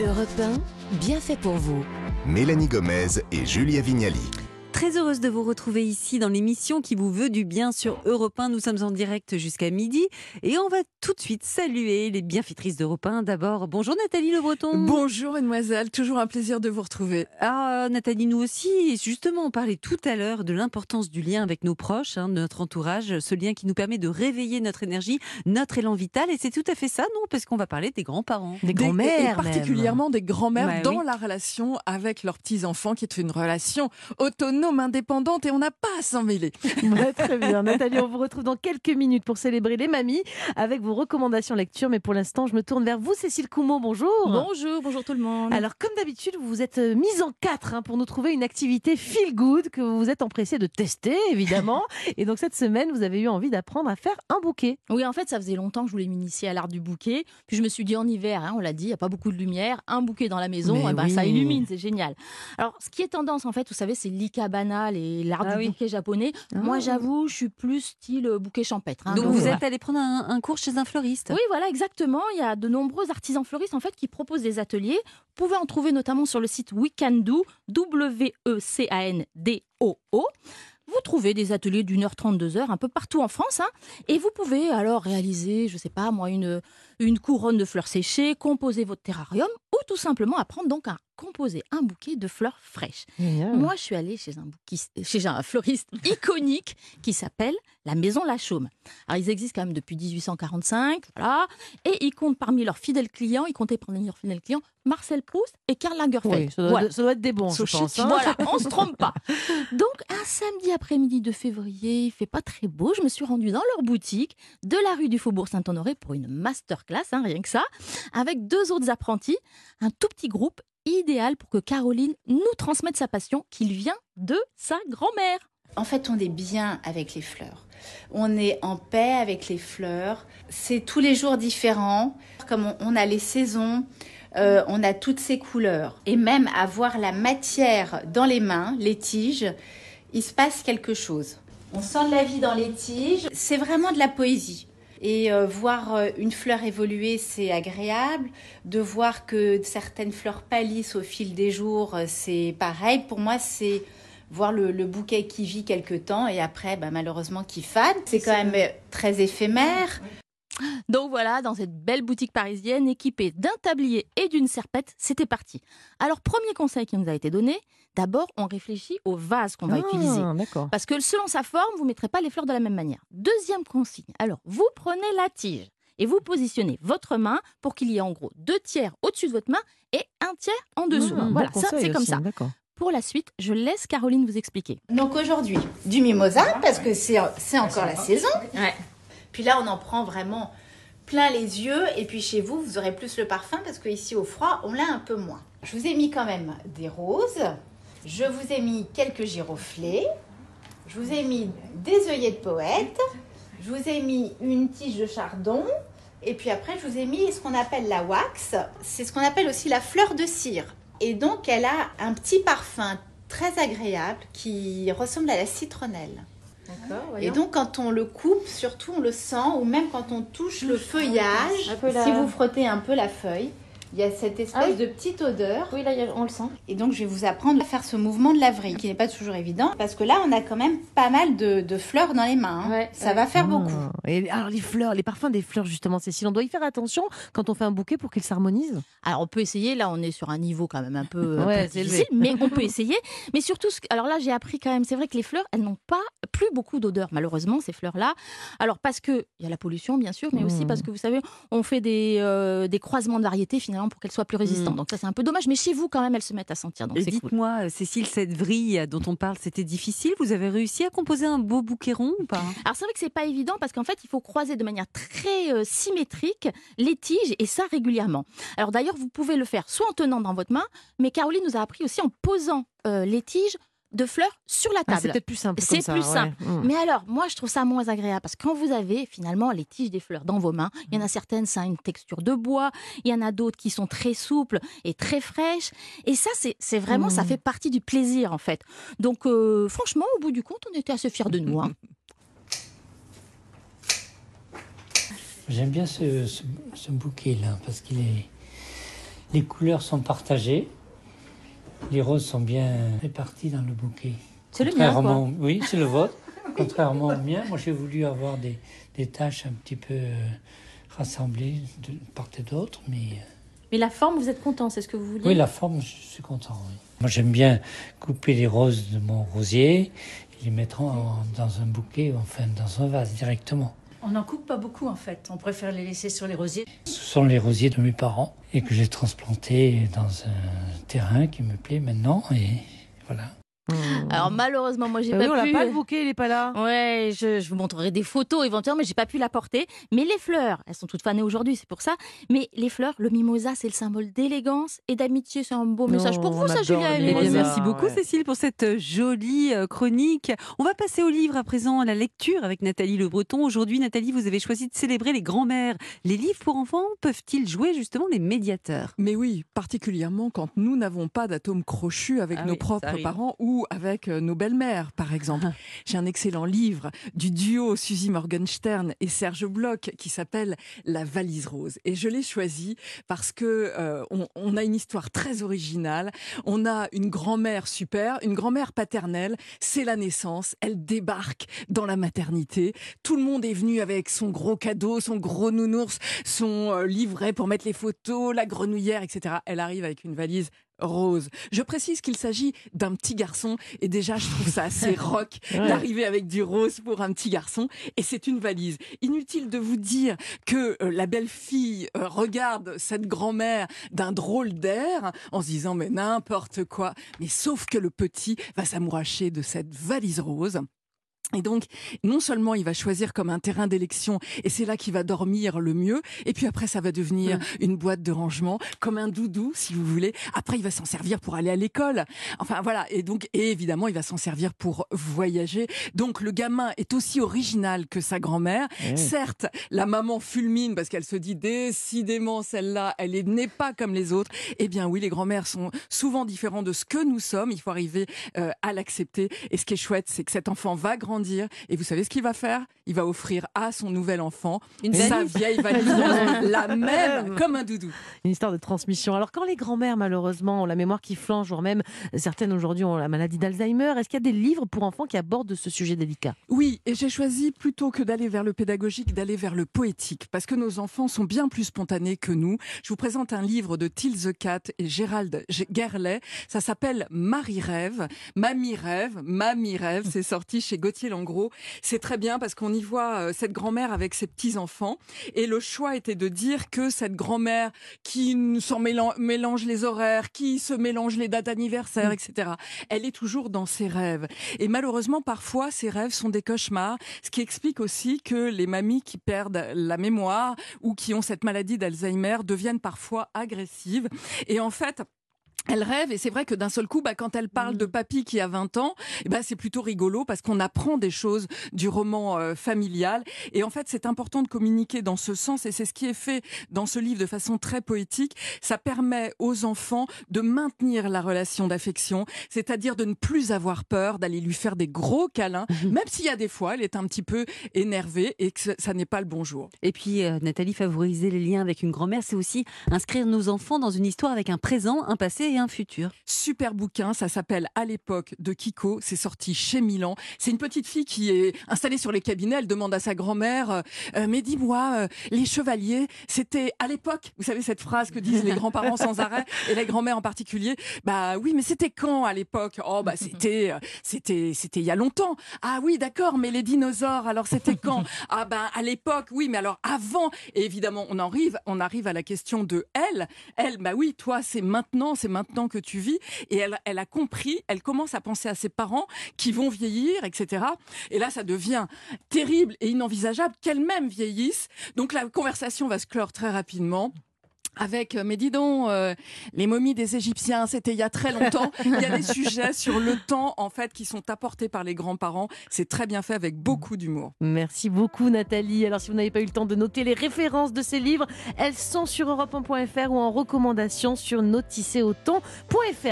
Europe 1, bien fait pour vous. Mélanie Gomez et Julia Vignali. Très heureuse de vous retrouver ici dans l'émission qui vous veut du bien sur Europe 1. Nous sommes en direct jusqu'à midi et on va tout de suite saluer les bienfaitrices d'Europe 1. D'abord, bonjour Nathalie Le Breton. Bonjour mademoiselle, toujours un plaisir de vous retrouver. Ah Nathalie, nous aussi. Et justement, on parlait tout à l'heure de l'importance du lien avec nos proches, hein, notre entourage, ce lien qui nous permet de réveiller notre énergie, notre élan vital. Et c'est tout à fait ça, non? Parce qu'on va parler des grands-parents. Des grands-mères. Et particulièrement des grands-mères Ouais, dans oui. la relation avec leurs petits-enfants, qui est une relation autonome, indépendante, et on n'a pas à s'en mêler. Ouais, très bien. Nathalie, on vous retrouve dans quelques minutes pour célébrer les mamies avec vos recommandations lecture. Mais pour l'instant, je me tourne vers vous, Cécile Coumont. Bonjour. Bonjour, bonjour tout le monde. Alors, comme d'habitude, vous vous êtes euh, mise en quatre hein, pour nous trouver une activité feel good que vous vous êtes empressé de tester, évidemment. Et donc, cette semaine, vous avez eu envie d'apprendre à faire un bouquet. Oui, en fait, ça faisait longtemps que je voulais m'initier à l'art du bouquet. Puis je me suis dit en hiver, hein, on l'a dit, il n'y a pas beaucoup de lumière. Un bouquet dans la maison, Mais eh ben, oui. ça illumine, c'est génial. Alors, ce qui est tendance, en fait, vous savez, c'est l'ikebana, et l'art Ah du oui. bouquet japonais. Moi, j'avoue, je suis plus style euh, bouquet champêtre. hein. Donc Donc, vous voilà. êtes allé prendre un, un cours chez un fleuriste. Oui, voilà, exactement. Il y a de nombreux artisans fleuristes en fait qui proposent des ateliers. Vous pouvez en trouver notamment sur le site Weekando, W-E-C-A-N-D-O-O. Vous trouvez des ateliers d'une heure trente, deux heures un peu partout en France. hein. et vous pouvez alors réaliser, je sais pas moi, une, une couronne de fleurs séchées, composer votre terrarium ou tout simplement apprendre donc à composer un bouquet de fleurs fraîches. Moi, je suis allée chez un, bouquis- chez un fleuriste iconique qui s'appelle la Maison Lachaume. Alors, ils existent quand même depuis 1845, voilà. Et ils comptent parmi leurs fidèles clients, ils comptaient parmi leurs fidèles clients Marcel Proust et Karl Lagerfeld. Oui, ça doit, Voilà. ça doit être des bons, je So pense. chic. hein. Voilà, on se trompe pas. Donc, samedi après-midi de février, il fait pas très beau. Je me suis rendue dans leur boutique de la rue du Faubourg Saint-Honoré pour une masterclass, hein, rien que ça, avec deux autres apprentis, un tout petit groupe idéal pour que Caroline nous transmette sa passion qu'il vient de sa grand-mère. En fait, on est bien avec les fleurs. On est en paix avec les fleurs. C'est tous les jours différents. Comme on, a les saisons, euh, on a toutes ces couleurs. Et même avoir la matière dans les mains, les tiges, il se passe quelque chose. On sent de la vie dans les tiges. C'est vraiment de la poésie. Et euh, voir euh, une fleur évoluer, c'est agréable. De voir que certaines fleurs pâlissent au fil des jours, euh, c'est pareil. Pour moi, c'est voir le, le bouquet qui vit quelque temps et après, bah, malheureusement, qui fade. C'est quand même euh, très éphémère. Donc voilà, dans cette belle boutique parisienne équipée d'un tablier et d'une serpette, c'était parti. Alors, premier conseil qui nous a été donné, d'abord, on réfléchit au vase qu'on va Ah, utiliser. D'accord. Parce que selon sa forme, vous ne mettrez pas les fleurs de la même manière. Deuxième consigne. Alors, vous prenez la tige et vous positionnez votre main pour qu'il y ait en gros deux tiers au-dessus de votre main et un tiers en dessous. Mmh, voilà, bon ça c'est comme aussi, ça. D'accord. Pour la suite, je laisse Caroline vous expliquer. Donc aujourd'hui, du mimosa, parce que c'est c'est encore la saison. Puis là, on en prend vraiment plein les yeux. Et puis chez vous, vous aurez plus le parfum, parce qu'ici, au froid, on l'a un peu moins. Je vous ai mis quand même des roses. Je vous ai mis quelques giroflées. Je vous ai mis des œillets de poète. Je vous ai mis une tige de chardon. Et puis après, je vous ai mis ce qu'on appelle la wax. C'est ce qu'on appelle aussi la fleur de cire. Et donc, elle a un petit parfum très agréable qui ressemble à la citronnelle. Et donc, quand on le coupe, surtout, on le sent, ou même quand on touche le feuillage, peu la- si vous frottez un peu la feuille, il y a cette espèce Ah oui. de petite odeur. Oui, là, on le sent. Et donc, je vais vous apprendre à faire ce mouvement de la vrille, qui n'est pas toujours évident, parce que là, on a quand même pas mal de, de fleurs dans les mains. hein. Ouais, Ça ouais. va faire beaucoup. Ah. Et alors les fleurs, les parfums des fleurs justement, Cécile, on doit y faire attention quand on fait un bouquet pour qu'il s'harmonise? Alors on peut essayer, là on est sur un niveau quand même un peu, un Ouais, peu difficile, élevé. mais on peut essayer. Mais surtout, ce alors là j'ai appris quand même, c'est vrai que les fleurs, elles n'ont pas plus beaucoup d'odeur malheureusement ces fleurs-là. Alors parce que il y a la pollution bien sûr, mais aussi Mm. parce que vous savez, on fait des, euh, des croisements de variétés finalement pour qu'elles soient plus résistantes. Donc ça c'est un peu dommage, mais chez vous quand même elles se mettent à sentir, donc Et c'est cool. dites-moi, euh, Cécile, cette vrille dont on parle, c'était difficile? Vous avez réussi à composer un beau bouquet rond ou pas? Alors c'est vrai que c'est pas évident parce qu'en fait il faut croiser de manière très euh, symétrique les tiges et ça régulièrement. Alors d'ailleurs vous pouvez le faire soit en tenant dans votre main, mais Caroline nous a appris aussi en posant euh, les tiges de fleurs sur la Ah, table. c'est peut-être plus simple. C'est plus ouais. simple. Mm. Mais alors, moi, je trouve ça moins agréable parce que quand vous avez finalement les tiges des fleurs dans vos mains, il y en a certaines, ça a une texture de bois, il y en a d'autres qui sont très souples et très fraîches. Et ça, c'est vraiment, ça Mm. fait partie du plaisir en fait. Donc, euh, franchement, au bout du compte, on était assez fiers de nous. hein. J'aime bien ce, ce- ce bouquet-là parce qu'il est, Les couleurs sont partagées. Les roses sont bien réparties dans le bouquet. C'est le mien, quoi. Oui, c'est le vôtre. Contrairement au mien, moi j'ai voulu avoir des, des tâches un petit peu euh, rassemblées de part et d'autre, mais... euh, Mais la forme, vous êtes content, c'est ce que vous vouliez Oui, la forme, je suis content. oui. Moi, j'aime bien couper les roses de mon rosier et les mettre en- dans un bouquet, enfin dans un vase directement. On n'en coupe pas beaucoup en fait. On préfère les laisser sur les rosiers. Ce sont les rosiers de mes parents et que j'ai transplantés dans un terrain qui me plaît maintenant et voilà. Alors malheureusement, moi j'ai Bah oui, pas on l'a pu. pas le bouquet, il est pas là. Ouais, je, je vous montrerai des photos éventuellement, mais j'ai pas pu l'apporter. Mais les fleurs, elles sont toutes fanées aujourd'hui, c'est pour ça. Mais les fleurs, le mimosa, c'est le symbole d'élégance et d'amitié. C'est un beau message pour on vous, ça, Julia merci beaucoup, ouais. Cécile, pour cette euh, jolie euh, chronique. On va passer au livre à présent, à la lecture avec Nathalie Le Breton. Aujourd'hui, Nathalie, vous avez choisi de célébrer les grands-mères. Les livres pour enfants peuvent-ils jouer justement les médiateurs? Mais oui, particulièrement quand nous n'avons pas d'atomes crochus avec Ah nos oui, propres parents ou avec euh, nos belles-mères, par exemple. J'ai un excellent livre du duo Suzy Morgenstern et Serge Bloch qui s'appelle La valise rose. Et je l'ai choisi parce que euh, on, on a une histoire très originale. On a une grand-mère super, une grand-mère paternelle. C'est la naissance. Elle débarque dans la maternité. Tout le monde est venu avec son gros cadeau, son gros nounours, son euh, livret pour mettre les photos, la grenouillère, etc. Elle arrive avec une valise rose. Je précise qu'il s'agit d'un petit garçon et déjà je trouve ça assez rock d'arriver avec du rose pour un petit garçon et c'est une valise. Inutile de vous dire que euh, la belle fille euh, regarde cette grand-mère d'un drôle d'air en se disant mais n'importe quoi. Mais sauf que le petit va s'amouracher de cette valise rose. Et donc, non seulement il va choisir comme un terrain d'élection, et c'est là qu'il va dormir le mieux, et puis après ça va devenir une boîte de rangement, comme un doudou, si vous voulez. Après, il va s'en servir pour aller à l'école. Enfin voilà, et donc, et évidemment, il va s'en servir pour voyager. Donc, le gamin est aussi original que sa grand-mère. Certes, la maman fulmine parce qu'elle se dit décidément celle-là, elle est- n'est pas comme les autres. Eh bien oui, les grands-mères sont souvent différents de ce que nous sommes. Il faut arriver euh, à l'accepter. Et ce qui est chouette, c'est que cet enfant va grandir. Et vous savez ce qu'il va faire? Il va offrir à son nouvel enfant Une sa vieille valise, la même, comme un doudou. Une histoire de transmission. Alors, quand les grands-mères, malheureusement, ont la mémoire qui flanche, voire même certaines aujourd'hui ont la maladie d'Alzheimer, est-ce qu'il y a des livres pour enfants qui abordent ce sujet délicat? Oui, et j'ai choisi plutôt que d'aller vers le pédagogique, d'aller vers le poétique, parce que nos enfants sont bien plus spontanés que nous. Je vous présente un livre de Till the Cat et Gérald Gerlet. Ça s'appelle Marie rêve, Mamie rêve, Mamie rêve. C'est sorti chez Gauthier Langros. C'est très bien parce qu'on y voit euh, cette grand-mère avec ses petits enfants. Et le choix était de dire que cette grand-mère qui s'en mélan- mélange les horaires, qui se mélange les dates anniversaires, etc. Elle est toujours dans ses rêves. Et malheureusement, parfois, ces rêves sont des cauchemars, ce qui explique aussi que les mamies qui perdent la mémoire ou qui ont cette maladie d'Alzheimer deviennent parfois agressives. Et en fait, elle rêve et c'est vrai que d'un seul coup, bah, quand elle parle de papy qui a 20 ans, eh ben, c'est plutôt rigolo parce qu'on apprend des choses du roman euh, familial. Et en fait, c'est important de communiquer dans ce sens et c'est ce qui est fait dans ce livre de façon très poétique. Ça permet aux enfants de maintenir la relation d'affection, c'est-à-dire de ne plus avoir peur d'aller lui faire des gros câlins, même s'il y a des fois, elle est un petit peu énervée et que ça- n'est pas le bon jour. Et puis, euh, Nathalie, favoriser les liens avec une grand-mère, c'est aussi inscrire nos enfants dans une histoire avec un présent, un passé et un futur. Super bouquin, ça s'appelle À l'époque de Kiko, c'est sorti chez Milan. C'est une petite fille qui est installée sur les cabinets, elle demande à sa grand-mère, euh, Euh, mais dis-moi, euh, les chevaliers, c'était à l'époque, vous savez cette phrase que disent les grands-parents sans arrêt, et les grands-mères en particulier, bah oui, mais c'était quand à l'époque? Oh bah c'était, c'était, c'était il y a longtemps. Ah oui, d'accord, mais les dinosaures, alors c'était quand? Ah ben à l'époque, oui, mais alors avant. Et évidemment, on arrive, on arrive à la question de elle. Elle, bah oui, toi, c'est maintenant, c'est maintenant que tu vis. Et elle, elle a compris, elle commence à penser à ses parents qui vont vieillir, etc. Et là, ça devient terrible et inenvisageable qu'elle-même vieillisse. Donc la conversation va se clore très rapidement. Avec, euh, mais dis donc, euh, les momies des Égyptiens, c'était il y a très longtemps. Il y a des sujets sur le temps, en fait, qui sont apportés par les grands-parents. C'est très bien fait avec beaucoup d'humour. Merci beaucoup Nathalie. Alors si vous n'avez pas eu le temps de noter les références de ces livres, elles sont sur europe1.fr ou en recommandation sur notisseauton.fr.